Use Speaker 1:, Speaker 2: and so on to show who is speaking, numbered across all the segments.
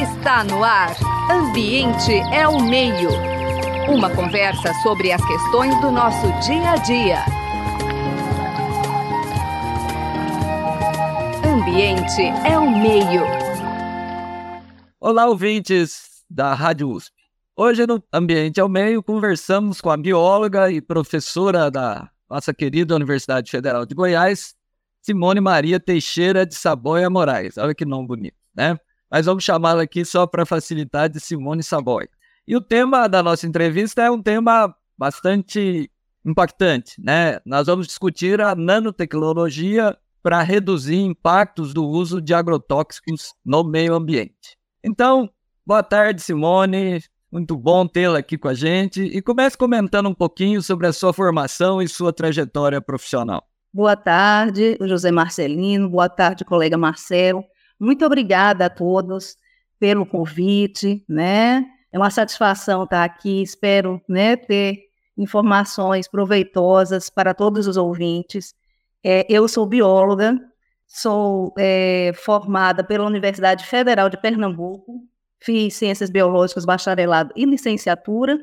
Speaker 1: Está no ar. Ambiente é o meio. Uma conversa sobre as questões do nosso dia a dia. Ambiente é o meio.
Speaker 2: Olá, ouvintes da Rádio USP. Hoje no Ambiente é o Meio conversamos com a bióloga e professora da nossa querida Universidade Federal de Goiás, Simone Maria Teixeira de Saboia Moraes. Olha que nome bonito, né? Mas vamos chamá-la aqui só para facilitar de Simone Saboia. E o tema da nossa entrevista é um tema bastante impactante, né? Nós vamos discutir a nanotecnologia para reduzir impactos do uso de agrotóxicos no meio ambiente. Então, boa tarde, Simone. Muito bom tê-la aqui com a gente. E comece comentando um pouquinho sobre a sua formação e sua trajetória profissional.
Speaker 3: Boa tarde, José Marcelino. Boa tarde, colega Marcelo. Muito obrigada a todos pelo convite, né? É uma satisfação estar aqui. Espero, né, ter informações proveitosas para todos os ouvintes. É, eu sou bióloga, sou é, formada pela Universidade Federal de Pernambuco, fiz ciências biológicas, bacharelado e licenciatura,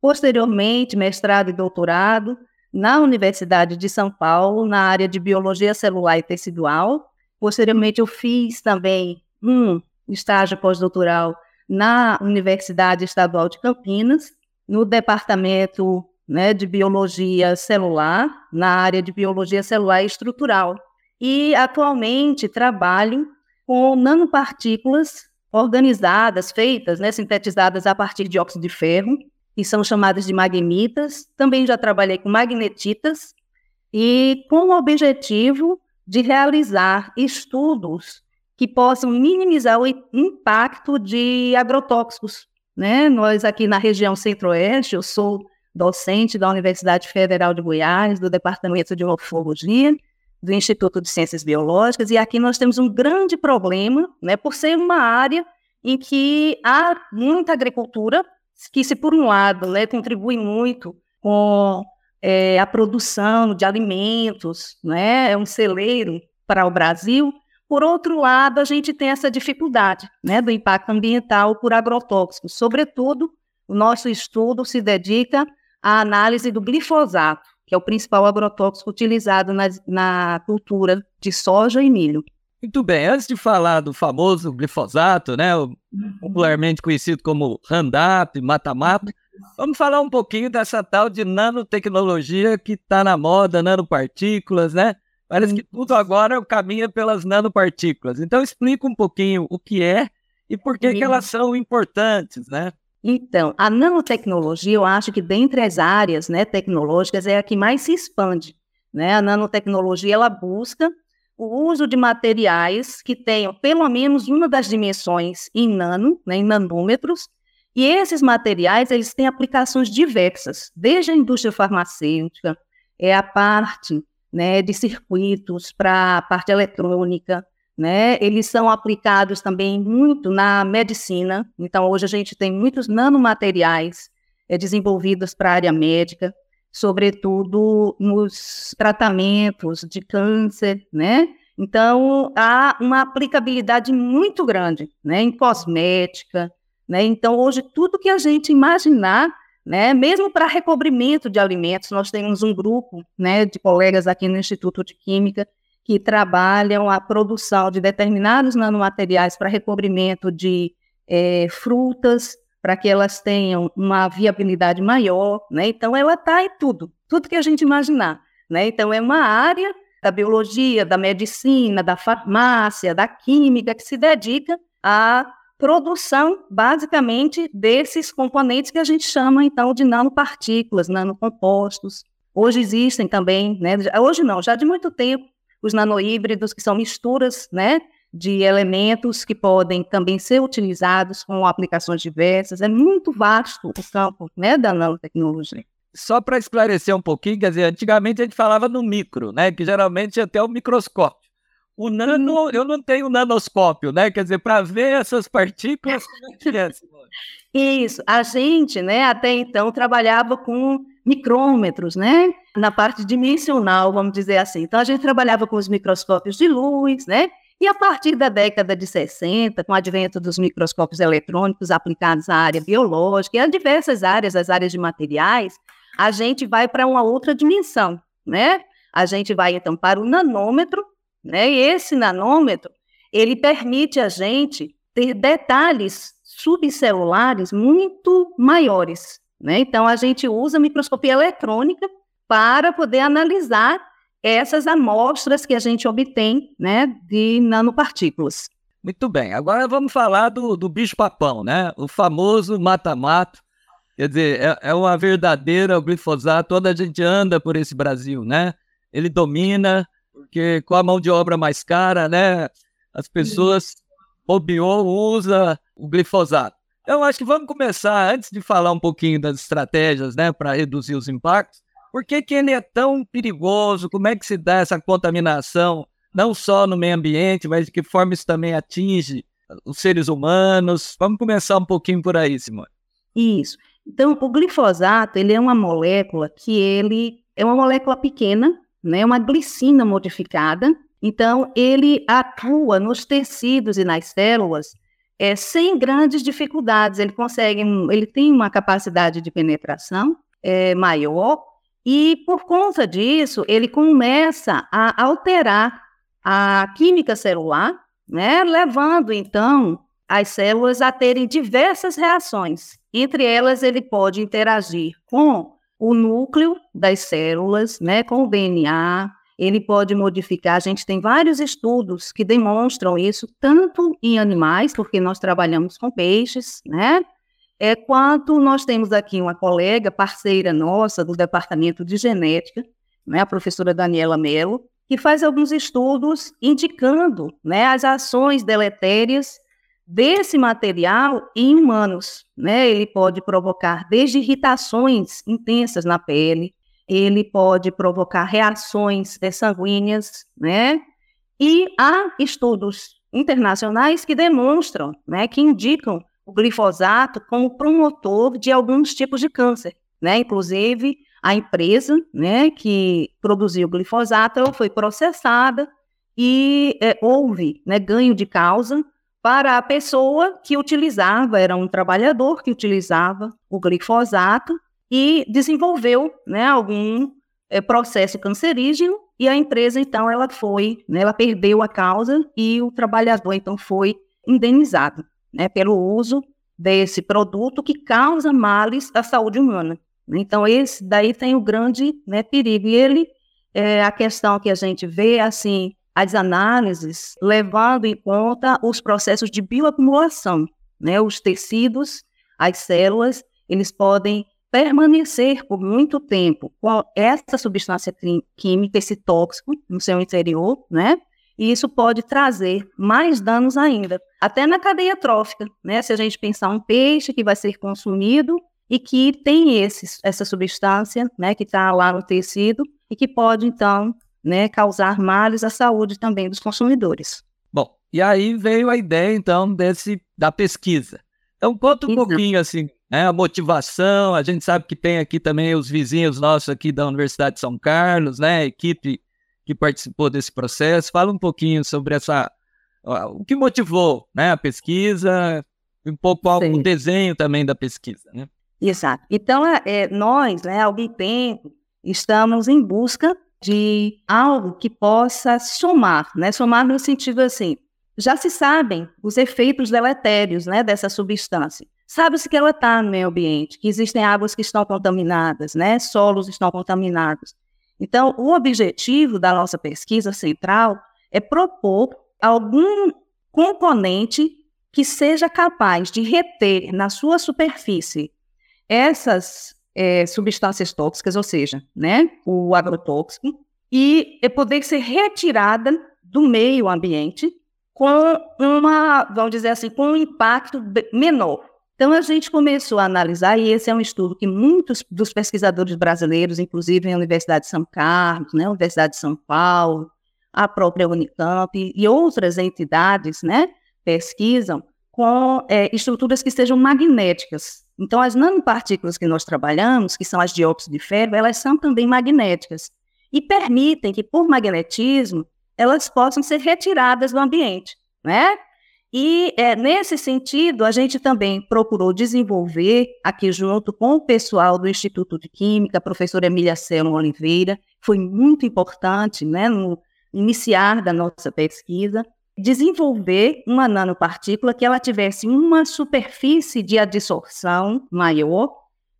Speaker 3: posteriormente mestrado e doutorado, na Universidade de São Paulo, na área de biologia celular e tecidual. Posteriormente, eu fiz também um estágio pós-doutoral na Universidade Estadual de Campinas, no departamento né, de biologia celular, na área de biologia celular estrutural. E atualmente trabalho com nanopartículas organizadas, feitas, né, sintetizadas a partir de óxido de ferro, que são chamadas de magnemitas. Também já trabalhei com magnetitas e com o objetivo de realizar estudos que possam minimizar o impacto de agrotóxicos. Né? Nós aqui na região centro-oeste, eu sou docente da Universidade Federal de Goiás, do Departamento de Morfologia, do Instituto de Ciências Biológicas, e aqui nós temos um grande problema, né, por ser uma área em que há muita agricultura, que se por um lado né, contribui muito com é, a produção de alimentos, né, é um celeiro para o Brasil, por outro lado, a gente tem essa dificuldade né, do impacto ambiental por agrotóxicos. Sobretudo, o nosso estudo se dedica à análise do glifosato, que é o principal agrotóxico utilizado na, na cultura de soja e milho.
Speaker 2: Muito bem, antes de falar do famoso glifosato, né, uhum. popularmente conhecido como Roundup, mata-mata, vamos falar um pouquinho dessa tal de nanotecnologia que está na moda, nanopartículas, né? Parece que tudo agora caminha pelas nanopartículas. Então explica um pouquinho o que é e por que, que elas são importantes, né?
Speaker 3: Então, a nanotecnologia, eu acho que dentre as áreas né, tecnológicas é a que mais se expande. Né? A nanotecnologia, ela busca o uso de materiais que tenham pelo menos uma das dimensões em nano, né, em nanômetros, e esses materiais eles têm aplicações diversas, desde a indústria farmacêutica, é a parte né, de circuitos para a parte eletrônica, né, eles são aplicados também muito na medicina, então hoje a gente tem muitos nanomateriais é, desenvolvidos para a área médica, sobretudo nos tratamentos de câncer, né? Então, há uma aplicabilidade muito grande, né, em cosmética, né? Então, hoje, tudo que a gente imaginar, né, mesmo para recobrimento de alimentos, nós temos um grupo, né, de colegas aqui no Instituto de Química que trabalham a produção de determinados nanomateriais para recobrimento de é, frutas, para que elas tenham uma viabilidade maior, né? Então ela está em tudo, tudo que a gente imaginar, né? Então é uma área da biologia, da medicina, da farmácia, da química que se dedica à produção, basicamente, desses componentes que a gente chama então de nanopartículas, nanocompostos. Hoje existem também, né? Hoje não, já de muito tempo, os nanohíbridos que são misturas, né? de elementos que podem também ser utilizados com aplicações diversas. É muito vasto o campo né, da nanotecnologia.
Speaker 2: Só para esclarecer um pouquinho, quer dizer, antigamente a gente falava no micro, né? Que geralmente até o microscópio. O nano, eu não tenho nanoscópio, né? Quer dizer, para ver essas partículas, é é,
Speaker 3: Isso, a gente, né, até então trabalhava com micrômetros, né? Na parte dimensional, vamos dizer assim. Então a gente trabalhava com os microscópios de luz, né? E a partir da década de 60, com o advento dos microscópios eletrônicos aplicados à área biológica e a diversas áreas, as áreas de materiais, a gente vai para uma outra dimensão, né? A gente vai então para o nanômetro, né? E esse nanômetro, ele permite a gente ter detalhes subcelulares muito maiores, né? Então a gente usa microscopia eletrônica para poder analisar essas amostras que a gente obtém né, de nanopartículas.
Speaker 2: Muito bem, agora vamos falar do, do bicho-papão, né? O famoso mata-mato. Quer dizer, é, é uma verdadeira glifosato, toda a gente anda por esse Brasil, né? Ele domina, porque com a mão de obra mais cara, né? As pessoas bobeou, usa o glifosato. Eu acho que vamos começar, antes de falar um pouquinho das estratégias, né, para reduzir os impactos, por que, que ele é tão perigoso? Como é que se dá essa contaminação, não só no meio ambiente, mas de que forma isso também atinge os seres humanos? Vamos começar um pouquinho por aí, Simone.
Speaker 3: Isso. Então, o glifosato, ele é uma molécula que ele é uma molécula pequena, né, uma glicina modificada. Então, ele atua nos tecidos e nas células é, sem grandes dificuldades. Ele consegue, ele tem uma capacidade de penetração é, maior e por conta disso, ele começa a alterar a química celular, né, levando então as células a terem diversas reações. Entre elas, ele pode interagir com o núcleo das células, né, com o DNA, ele pode modificar. A gente tem vários estudos que demonstram isso, tanto em animais, porque nós trabalhamos com peixes, né? é quanto nós temos aqui uma colega, parceira nossa do Departamento de Genética, né, a professora Daniela Mello, que faz alguns estudos indicando né, as ações deletérias desse material em humanos. Né? Ele pode provocar desde irritações intensas na pele, ele pode provocar reações sanguíneas, né? E há estudos internacionais que demonstram, né, que indicam o glifosato como promotor de alguns tipos de câncer, né? Inclusive, a empresa, né, que produziu o glifosato foi processada e é, houve, né, ganho de causa para a pessoa que utilizava, era um trabalhador que utilizava o glifosato e desenvolveu, né, algum é, processo cancerígeno e a empresa então ela foi, né, ela perdeu a causa e o trabalhador então foi indenizado né, pelo uso desse produto que causa males à saúde humana. Então, esse daí tem o grande né, perigo. E ele, é, a questão que a gente vê, assim, as análises levando em conta os processos de bioacumulação, né, os tecidos, as células, eles podem permanecer por muito tempo com essa substância química, esse tóxico no seu interior, né? e isso pode trazer mais danos ainda, até na cadeia trófica, né? Se a gente pensar um peixe que vai ser consumido e que tem esse, essa substância, né, que está lá no tecido e que pode então, né, causar males à saúde também dos consumidores.
Speaker 2: Bom, e aí veio a ideia então desse da pesquisa. Então conta um Exato. pouquinho assim, né, a motivação. A gente sabe que tem aqui também os vizinhos nossos aqui da Universidade de São Carlos, né, equipe que participou desse processo. Fala um pouquinho sobre essa o que motivou né, a pesquisa, um pouco o desenho também da pesquisa. Né?
Speaker 3: Exato. Então, é, é, nós, né, há algum tempo, estamos em busca de algo que possa somar, né? Somar no sentido assim, já se sabem os efeitos deletérios né, dessa substância. Sabe-se que ela está no meio ambiente, que existem águas que estão contaminadas, né, solos estão contaminados. Então, o objetivo da nossa pesquisa central é propor algum componente que seja capaz de reter na sua superfície essas é, substâncias tóxicas, ou seja, né, o agrotóxico, e poder ser retirada do meio ambiente com uma, vamos dizer assim, com um impacto menor. Então, a gente começou a analisar, e esse é um estudo que muitos dos pesquisadores brasileiros, inclusive a Universidade de São Carlos, né, a Universidade de São Paulo, a própria Unicamp e outras entidades, né, pesquisam com é, estruturas que sejam magnéticas. Então, as nanopartículas que nós trabalhamos, que são as dióxido de ferro, elas são também magnéticas e permitem que, por magnetismo, elas possam ser retiradas do ambiente, né? E é, nesse sentido, a gente também procurou desenvolver, aqui junto com o pessoal do Instituto de Química, a professora Emília Celo Oliveira, foi muito importante né, no iniciar da nossa pesquisa, desenvolver uma nanopartícula que ela tivesse uma superfície de adsorção maior.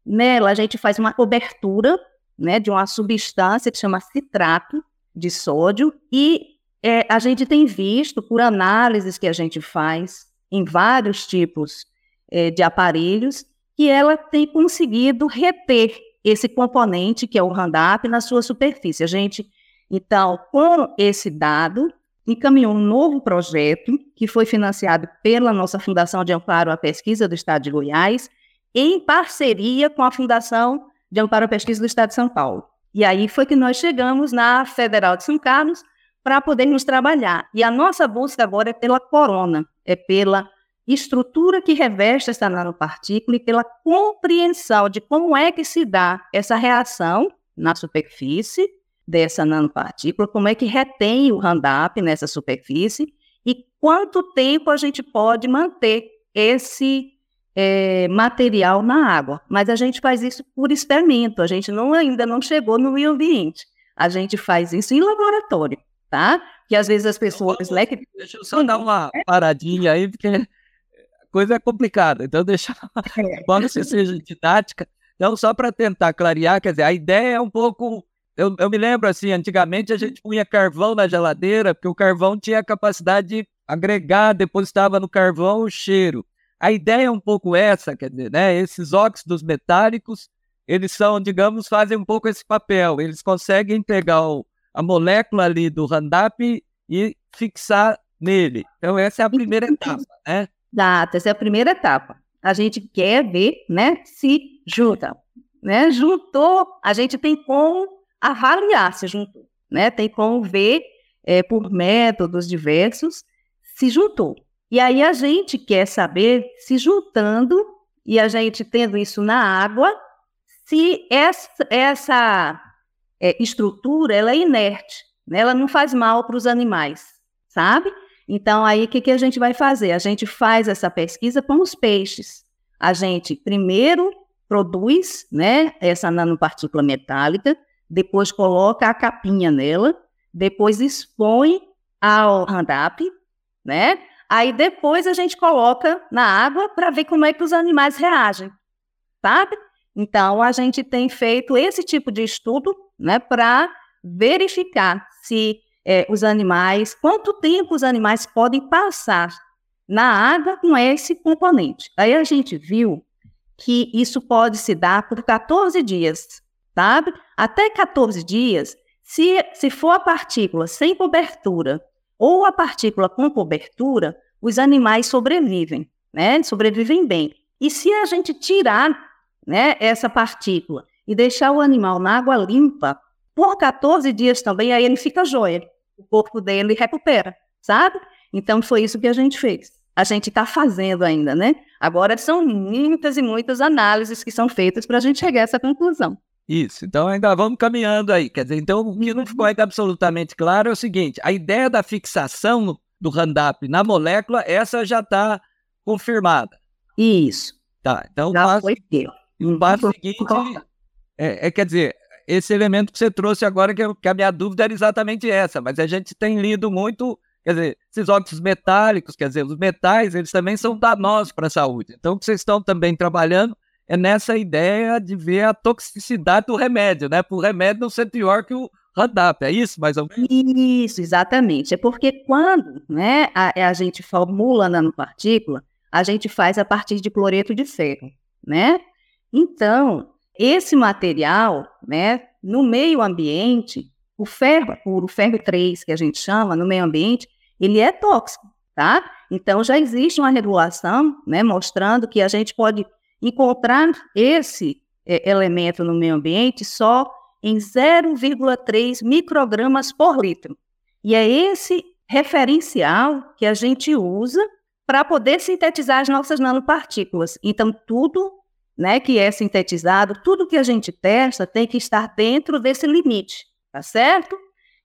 Speaker 3: Nela, a gente faz uma cobertura né, de uma substância que chama citrato de sódio e é, a gente tem visto, por análises que a gente faz em vários tipos é, de aparelhos, que ela tem conseguido reter esse componente, que é o Roundup, na sua superfície. A gente, então, com esse dado, encaminhou um novo projeto, que foi financiado pela nossa Fundação de Amparo à Pesquisa do Estado de Goiás, em parceria com a Fundação de Amparo à Pesquisa do Estado de São Paulo. E aí foi que nós chegamos na Federal de São Carlos, para podermos trabalhar. E a nossa busca agora é pela corona, é pela estrutura que reveste essa nanopartícula e pela compreensão de como é que se dá essa reação na superfície dessa nanopartícula, como é que retém o Roundup nessa superfície e quanto tempo a gente pode manter esse é, material na água. Mas a gente faz isso por experimento, a gente não, ainda não chegou no meio ambiente. A gente faz isso em laboratório tá? Que às vezes as pessoas. Né, que...
Speaker 2: Deixa eu só dar uma paradinha aí, porque a coisa é complicada. Então, deixa. É. Embora você seja didática. Então, só para tentar clarear, quer dizer, a ideia é um pouco. Eu, eu me lembro assim, antigamente a gente punha carvão na geladeira, porque o carvão tinha a capacidade de agregar, depositava no carvão o cheiro. A ideia é um pouco essa, quer dizer, né? Esses óxidos metálicos, eles são, digamos, fazem um pouco esse papel. Eles conseguem pegar o, a molécula ali do Roundup e fixar nele. Então, essa é a primeira etapa, né?
Speaker 3: Exato, essa é a primeira etapa. A gente quer ver, né, se junta. Né? Juntou, a gente tem como avaliar se juntou, né? Tem como ver é, por métodos diversos se juntou. E aí a gente quer saber se juntando e a gente tendo isso na água, se essa, essa é, estrutura, ela é inerte, né? ela não faz mal para os animais, sabe? Então, aí, o que, que a gente vai fazer? A gente faz essa pesquisa com os peixes. A gente, primeiro, produz né, essa nanopartícula metálica, depois coloca a capinha nela, depois expõe ao Roundup, né? Aí depois a gente coloca na água para ver como é que os animais reagem, sabe? Então, a gente tem feito esse tipo de estudo né, para verificar se é, os animais, quanto tempo os animais podem passar na água com esse componente. Aí a gente viu que isso pode se dar por 14 dias, sabe? Até 14 dias, se, se for a partícula sem cobertura ou a partícula com cobertura, os animais sobrevivem, né? Sobrevivem bem. E se a gente tirar né, essa partícula e deixar o animal na água limpa por 14 dias também, aí ele fica joia. O corpo dele recupera, sabe? Então foi isso que a gente fez. A gente está fazendo ainda, né? Agora são muitas e muitas análises que são feitas para a gente chegar a essa conclusão.
Speaker 2: Isso, então ainda vamos caminhando aí. Quer dizer, então o que não ficou ainda absolutamente claro é o seguinte: a ideia da fixação do Roundup na molécula, essa já está confirmada.
Speaker 3: Isso.
Speaker 2: Tá, então
Speaker 3: já passo, foi feito.
Speaker 2: o passo seguinte é, é, quer dizer, esse elemento que você trouxe agora, que, que a minha dúvida era exatamente essa, mas a gente tem lido muito, quer dizer, esses óxidos metálicos, quer dizer, os metais, eles também são danosos para a saúde. Então, o que vocês estão também trabalhando é nessa ideia de ver a toxicidade do remédio, né? O remédio não ser pior que o Roundup, é isso mais ou menos?
Speaker 3: Isso, exatamente. É porque quando né, a, a gente formula a nanopartícula, a gente faz a partir de cloreto de ferro, né? Então, esse material, né, no meio ambiente, o ferro puro, o ferro 3, que a gente chama, no meio ambiente, ele é tóxico, tá? Então, já existe uma regulação, né, mostrando que a gente pode encontrar esse é, elemento no meio ambiente só em 0,3 microgramas por litro. E é esse referencial que a gente usa para poder sintetizar as nossas nanopartículas. Então, tudo né, que é sintetizado, tudo que a gente testa tem que estar dentro desse limite, tá certo?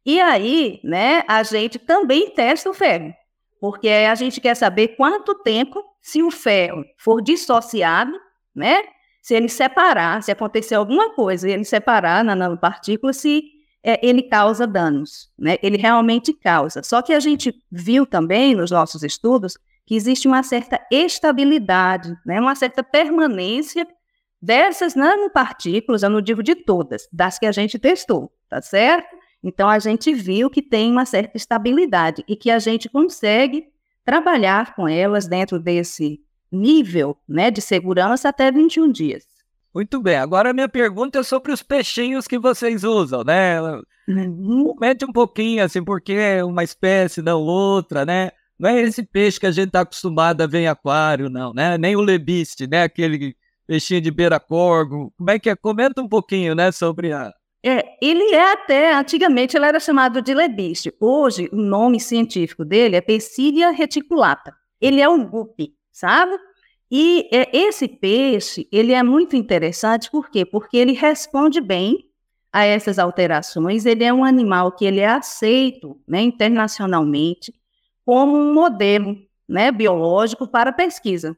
Speaker 3: E aí, né, a gente também testa o ferro, porque a gente quer saber quanto tempo, se o ferro for dissociado, né, se ele separar, se acontecer alguma coisa e ele separar na nanopartícula, se é, ele causa danos, né? Ele realmente causa. Só que a gente viu também nos nossos estudos que existe uma certa estabilidade, né? Uma certa permanência dessas nanopartículas, eu não digo de todas, das que a gente testou, tá certo? Então a gente viu que tem uma certa estabilidade e que a gente consegue trabalhar com elas dentro desse nível, né, de segurança até 21 dias.
Speaker 2: Muito bem. Agora a minha pergunta é sobre os peixinhos que vocês usam, né? Uhum. Comente um pouquinho, assim, porque é uma espécie, não outra, né? Não é esse peixe que a gente está acostumado a ver em aquário, não, né? Nem o lebiste, né? Aquele peixinho de beira-corgo. Como é que é? Comenta um pouquinho, né, sobre a...
Speaker 3: É, ele é até, antigamente ele era chamado de lebiste. Hoje, o nome científico dele é Pecidia reticulata. Ele é um guppy, sabe? E é, esse peixe, ele é muito interessante, por quê? Porque ele responde bem a essas alterações, ele é um animal que ele é aceito né, internacionalmente como um modelo né, biológico para pesquisa.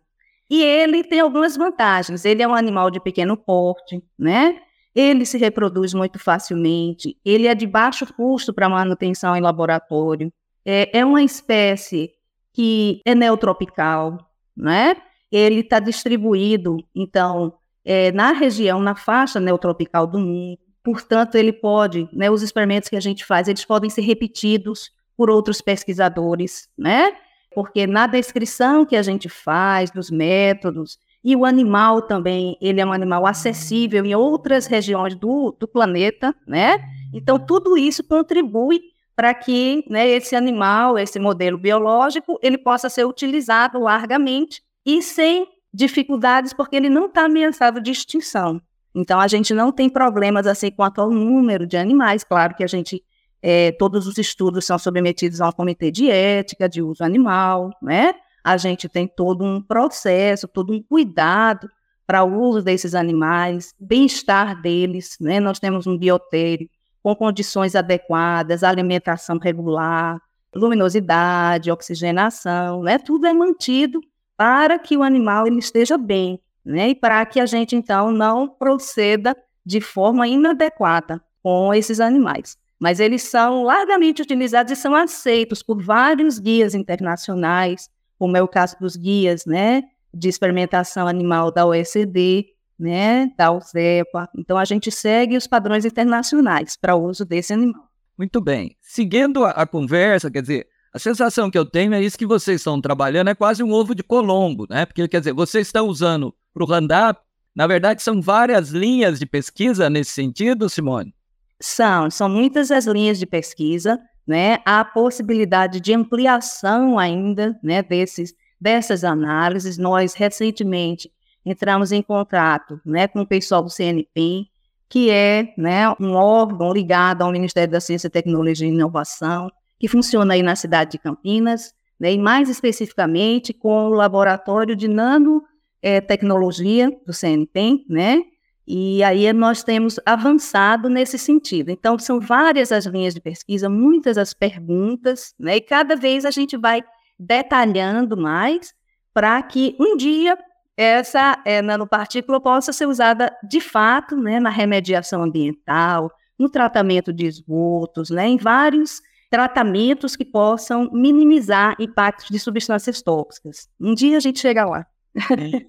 Speaker 3: E ele tem algumas vantagens, ele é um animal de pequeno porte, né? Ele se reproduz muito facilmente, ele é de baixo custo para manutenção em laboratório, é, é uma espécie que é neotropical, né? ele está distribuído, então, é, na região, na faixa neotropical do mundo. Portanto, ele pode, né, os experimentos que a gente faz, eles podem ser repetidos por outros pesquisadores, né? Porque na descrição que a gente faz dos métodos, e o animal também, ele é um animal acessível em outras regiões do, do planeta, né? Então, tudo isso contribui para que né, esse animal, esse modelo biológico, ele possa ser utilizado largamente e sem dificuldades, porque ele não está ameaçado de extinção. Então, a gente não tem problemas assim quanto ao número de animais. Claro que a gente, é, todos os estudos são submetidos a comitê de ética de uso animal, né? A gente tem todo um processo, todo um cuidado para o uso desses animais, bem-estar deles, né? Nós temos um biotério com condições adequadas, alimentação regular, luminosidade, oxigenação, né? Tudo é mantido para que o animal ele esteja bem, né? E para que a gente então não proceda de forma inadequada com esses animais. Mas eles são largamente utilizados e são aceitos por vários guias internacionais, como é o caso dos guias, né, de experimentação animal da OECD, né, da USEPA. Então a gente segue os padrões internacionais para o uso desse animal.
Speaker 2: Muito bem. Seguindo a, a conversa, quer dizer, a sensação que eu tenho é isso que vocês estão trabalhando, é quase um ovo de Colombo, né? Porque, quer dizer, vocês estão usando para o Randap, na verdade, são várias linhas de pesquisa nesse sentido, Simone?
Speaker 3: São, são muitas as linhas de pesquisa, né? Há possibilidade de ampliação ainda, né, desses, dessas análises. Nós, recentemente, entramos em contato, né, com o pessoal do CNPIM, que é, né, um órgão ligado ao Ministério da Ciência, Tecnologia e Inovação, que funciona aí na cidade de Campinas, né, e mais especificamente com o laboratório de nanotecnologia do CNPEM, né, e aí nós temos avançado nesse sentido. Então, são várias as linhas de pesquisa, muitas as perguntas, né, e cada vez a gente vai detalhando mais para que um dia essa é, nanopartícula possa ser usada de fato né, na remediação ambiental, no tratamento de esgotos, né, em vários tratamentos que possam minimizar impactos de substâncias tóxicas. Um dia a gente chega lá.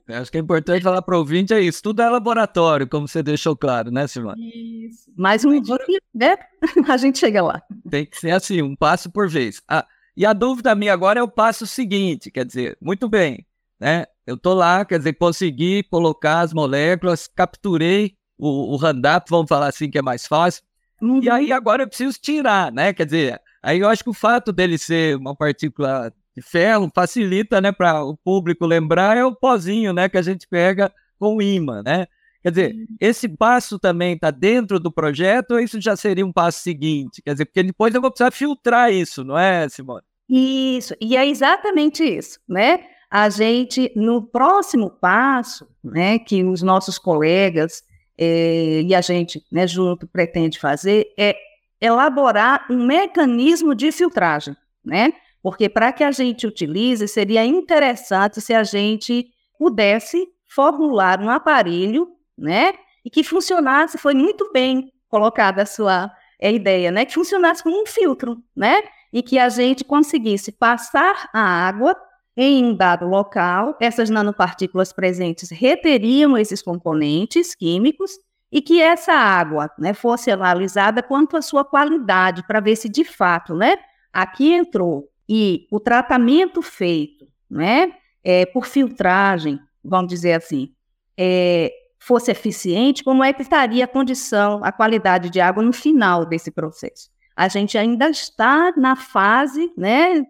Speaker 2: É, acho que é importante falar para o ouvinte é isso. Tudo é laboratório, como você deixou claro, né, Silvana?
Speaker 3: Isso. Mais um dia, né? A gente chega lá.
Speaker 2: Tem que ser assim, um passo por vez. Ah, e a dúvida minha agora é o passo seguinte, quer dizer, muito bem, né? Eu estou lá, quer dizer, consegui colocar as moléculas, capturei o, o Randap, vamos falar assim que é mais fácil. Uhum. E aí agora eu preciso tirar, né? Quer dizer, Aí eu acho que o fato dele ser uma partícula de ferro facilita, né, para o público lembrar, é o pozinho, né, que a gente pega com o imã, né? Quer dizer, esse passo também está dentro do projeto ou isso já seria um passo seguinte? Quer dizer, porque depois eu vou precisar filtrar isso, não é, Simone?
Speaker 3: Isso, e é exatamente isso, né? A gente, no próximo passo, né, que os nossos colegas eh, e a gente, né, junto, pretende fazer, é elaborar um mecanismo de filtragem, né? Porque para que a gente utilize, seria interessante se a gente pudesse formular um aparelho, né? E que funcionasse, foi muito bem colocada a sua a ideia, né? Que funcionasse como um filtro, né? E que a gente conseguisse passar a água em um dado local, essas nanopartículas presentes reteriam esses componentes químicos e que essa água né, fosse analisada quanto à sua qualidade, para ver se de fato né, aqui entrou e o tratamento feito né, é, por filtragem, vamos dizer assim, é, fosse eficiente, como é que estaria a condição, a qualidade de água no final desse processo. A gente ainda está na fase né,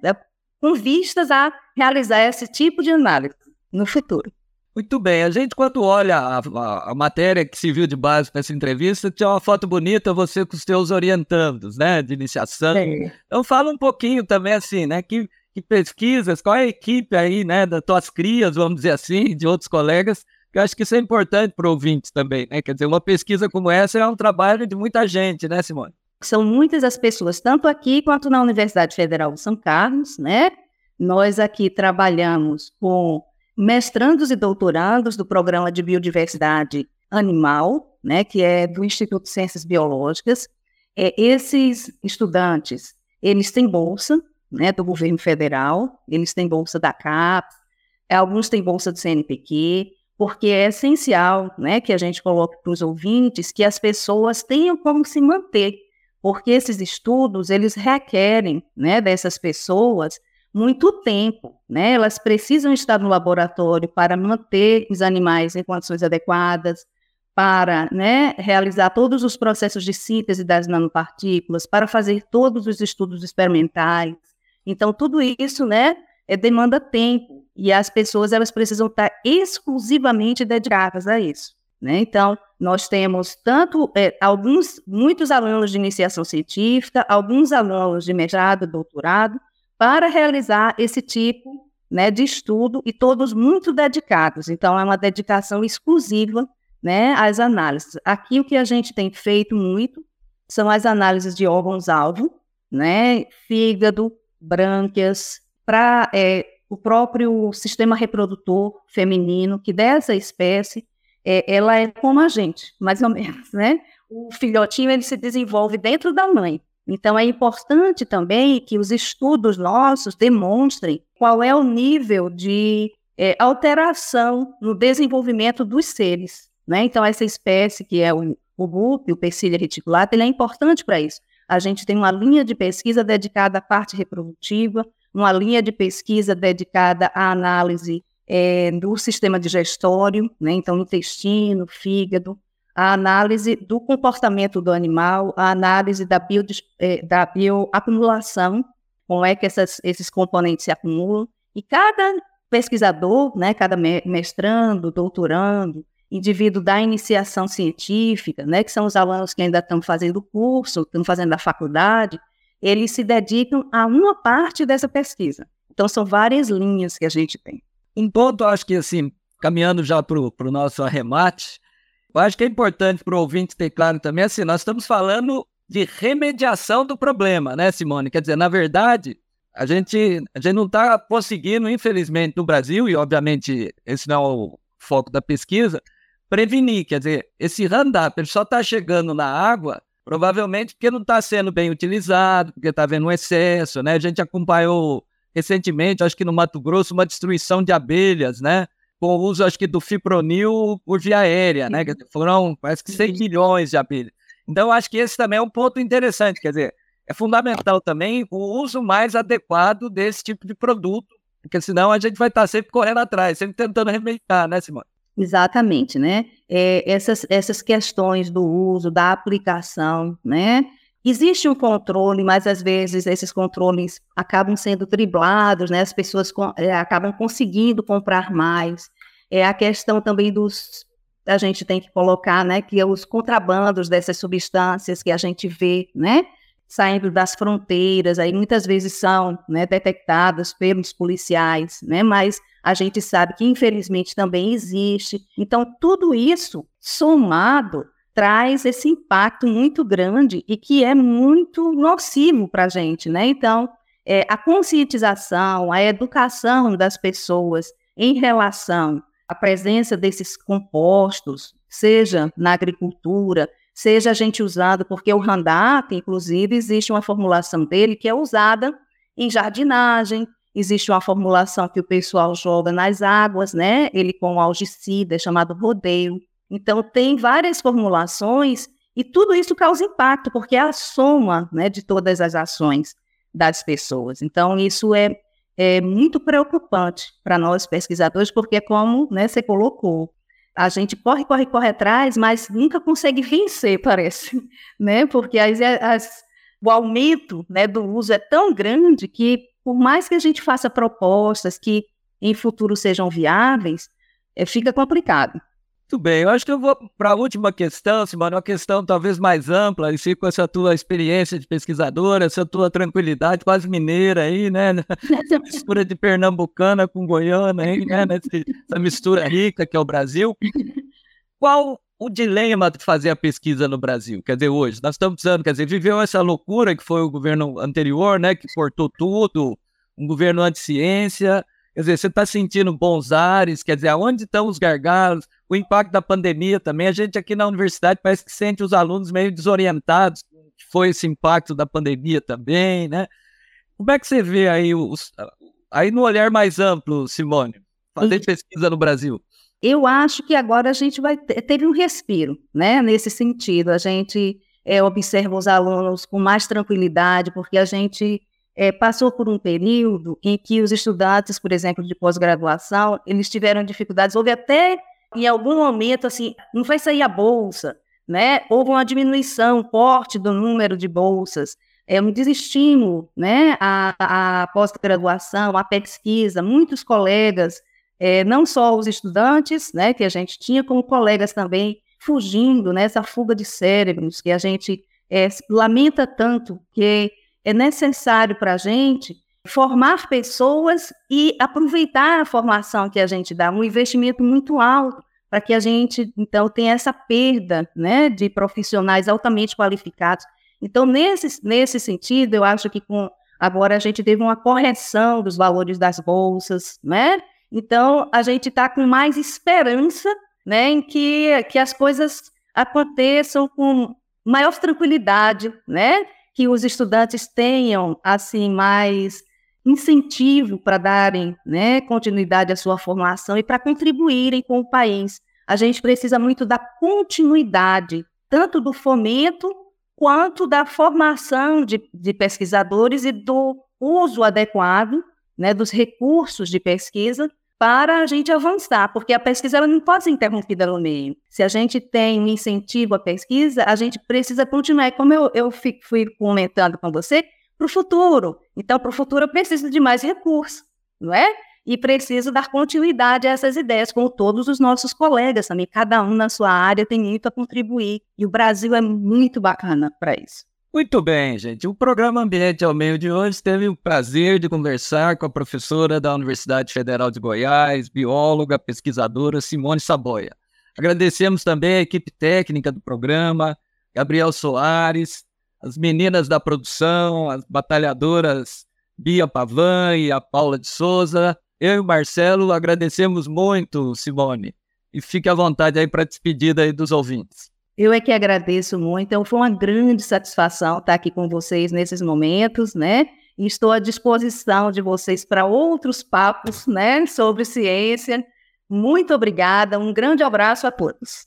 Speaker 3: com vistas a realizar esse tipo de análise no futuro.
Speaker 2: Muito bem, a gente quando olha a, a, a matéria que se viu de base para essa entrevista, tinha uma foto bonita, você com os teus orientandos, né, de iniciação. É. Então fala um pouquinho também assim, né, que, que pesquisas, qual é a equipe aí, né, das tuas crias, vamos dizer assim, de outros colegas, que eu acho que isso é importante para ouvintes também, né, quer dizer, uma pesquisa como essa é um trabalho de muita gente, né, Simone?
Speaker 3: São muitas as pessoas, tanto aqui quanto na Universidade Federal de São Carlos, né? Nós aqui trabalhamos com mestrandos e doutorandos do Programa de Biodiversidade Animal, né, que é do Instituto de Ciências Biológicas. É, esses estudantes, eles têm bolsa, né, do governo federal, eles têm bolsa da CAPES, alguns têm bolsa do CNPq, porque é essencial, né, que a gente coloque para os ouvintes que as pessoas tenham como se manter porque esses estudos eles requerem, né, dessas pessoas muito tempo, né? Elas precisam estar no laboratório para manter os animais em condições adequadas, para, né, realizar todos os processos de síntese das nanopartículas, para fazer todos os estudos experimentais. Então tudo isso, né, é, demanda tempo e as pessoas elas precisam estar exclusivamente dedicadas a isso. Né? Então, nós temos tanto é, alguns, muitos alunos de iniciação científica, alguns alunos de mestrado, doutorado, para realizar esse tipo né, de estudo e todos muito dedicados. Então, é uma dedicação exclusiva né, às análises. Aqui, o que a gente tem feito muito são as análises de órgãos-alvo, né, fígado, brânquias, para é, o próprio sistema reprodutor feminino, que dessa espécie é, ela é como a gente, mais ou menos, né? O filhotinho ele se desenvolve dentro da mãe. Então é importante também que os estudos nossos demonstrem qual é o nível de é, alteração no desenvolvimento dos seres, né? Então essa espécie que é o, o BUP, o Persília reticulata, ele é importante para isso. A gente tem uma linha de pesquisa dedicada à parte reprodutiva, uma linha de pesquisa dedicada à análise é, do sistema digestório, né? então intestino, fígado, a análise do comportamento do animal, a análise da, bio, é, da bioacumulação, como é que essas, esses componentes se acumulam, e cada pesquisador, né, cada mestrando, doutorando, indivíduo da iniciação científica, né, que são os alunos que ainda estão fazendo o curso, estão fazendo a faculdade, eles se dedicam a uma parte dessa pesquisa. Então, são várias linhas que a gente tem.
Speaker 2: Um ponto, acho que assim, caminhando já para o nosso arremate, eu acho que é importante para o ouvinte ter claro também, assim, nós estamos falando de remediação do problema, né, Simone? Quer dizer, na verdade, a gente, a gente não está conseguindo, infelizmente, no Brasil, e obviamente esse não é o foco da pesquisa, prevenir. Quer dizer, esse ele só está chegando na água, provavelmente porque não está sendo bem utilizado, porque está havendo um excesso, né? A gente acompanhou recentemente, acho que no Mato Grosso, uma destruição de abelhas, né? Com o uso, acho que, do fipronil por via aérea, né? Foram, parece que 100 milhões de abelhas. Então, acho que esse também é um ponto interessante, quer dizer, é fundamental também o uso mais adequado desse tipo de produto, porque senão a gente vai estar sempre correndo atrás, sempre tentando remediar, né, Simone?
Speaker 3: Exatamente, né? É, essas, essas questões do uso, da aplicação, né? Existe um controle, mas às vezes esses controles acabam sendo driblados, né? As pessoas é, acabam conseguindo comprar mais. É a questão também dos a gente tem que colocar, né, que é os contrabandos dessas substâncias que a gente vê, né, saindo das fronteiras, aí muitas vezes são, né, detectadas pelos policiais, né, mas a gente sabe que infelizmente também existe. Então tudo isso somado traz esse impacto muito grande e que é muito nocivo para a gente, né? Então, é, a conscientização, a educação das pessoas em relação à presença desses compostos, seja na agricultura, seja a gente usado, porque o Randap, inclusive, existe uma formulação dele que é usada em jardinagem, existe uma formulação que o pessoal joga nas águas, né? Ele com algicida, chamado rodeio. Então, tem várias formulações e tudo isso causa impacto, porque é a soma né, de todas as ações das pessoas. Então, isso é, é muito preocupante para nós pesquisadores, porque, como né, você colocou, a gente corre, corre, corre atrás, mas nunca consegue vencer, parece, né? Porque as, as, o aumento né, do uso é tão grande que, por mais que a gente faça propostas que em futuro sejam viáveis, é, fica complicado.
Speaker 2: Muito bem, eu acho que eu vou para a última questão, Simone, uma questão talvez mais ampla, e fico com essa tua experiência de pesquisadora, essa tua tranquilidade quase mineira aí, né? Essa mistura de pernambucana com goiana aí, né? Essa mistura rica que é o Brasil. Qual o dilema de fazer a pesquisa no Brasil? Quer dizer, hoje, nós estamos precisando, quer dizer, viveu essa loucura que foi o governo anterior, né? Que cortou tudo, um governo anti-ciência, Quer dizer, você está sentindo bons ares, quer dizer, aonde estão os gargalos? O impacto da pandemia também. A gente aqui na universidade parece que sente os alunos meio desorientados, que foi esse impacto da pandemia também, né? Como é que você vê aí, os, aí no olhar mais amplo, Simone, fazer pesquisa no Brasil?
Speaker 3: Eu acho que agora a gente vai ter, ter um respiro, né? Nesse sentido, a gente é, observa os alunos com mais tranquilidade, porque a gente é, passou por um período em que os estudantes, por exemplo, de pós-graduação, eles tiveram dificuldades, houve até em algum momento, assim, não vai sair a bolsa, né? Houve uma diminuição, corte do número de bolsas, é um desestímulo, né? A, a pós-graduação, a pesquisa, muitos colegas, é, não só os estudantes, né, que a gente tinha, como colegas também fugindo, né? Essa fuga de cérebros que a gente é, lamenta tanto que é necessário para a gente formar pessoas e aproveitar a formação que a gente dá, um investimento muito alto para que a gente, então, tenha essa perda né, de profissionais altamente qualificados. Então, nesse, nesse sentido, eu acho que com, agora a gente teve uma correção dos valores das bolsas, né? Então, a gente está com mais esperança né, em que, que as coisas aconteçam com maior tranquilidade, né? que os estudantes tenham assim mais incentivo para darem né, continuidade à sua formação e para contribuírem com o país. A gente precisa muito da continuidade, tanto do fomento quanto da formação de, de pesquisadores e do uso adequado né, dos recursos de pesquisa para a gente avançar, porque a pesquisa ela não pode ser interrompida no meio. Se a gente tem um incentivo à pesquisa, a gente precisa continuar. Como eu, eu fui comentando com você, para o futuro. Então, para o futuro, eu preciso de mais recursos, não é? E preciso dar continuidade a essas ideias com todos os nossos colegas também. Cada um na sua área tem muito a contribuir. E o Brasil é muito bacana para isso.
Speaker 2: Muito bem, gente. O programa Ambiente ao Meio de hoje teve o prazer de conversar com a professora da Universidade Federal de Goiás, bióloga, pesquisadora Simone Saboia. Agradecemos também a equipe técnica do programa, Gabriel Soares, as meninas da produção, as batalhadoras Bia Pavan e a Paula de Souza. Eu e o Marcelo agradecemos muito, Simone. E fique à vontade aí para despedida aí dos ouvintes.
Speaker 3: Eu é que agradeço muito. Então, foi uma grande satisfação estar aqui com vocês nesses momentos, né? E estou à disposição de vocês para outros papos, né, sobre ciência. Muito obrigada. Um grande abraço a todos.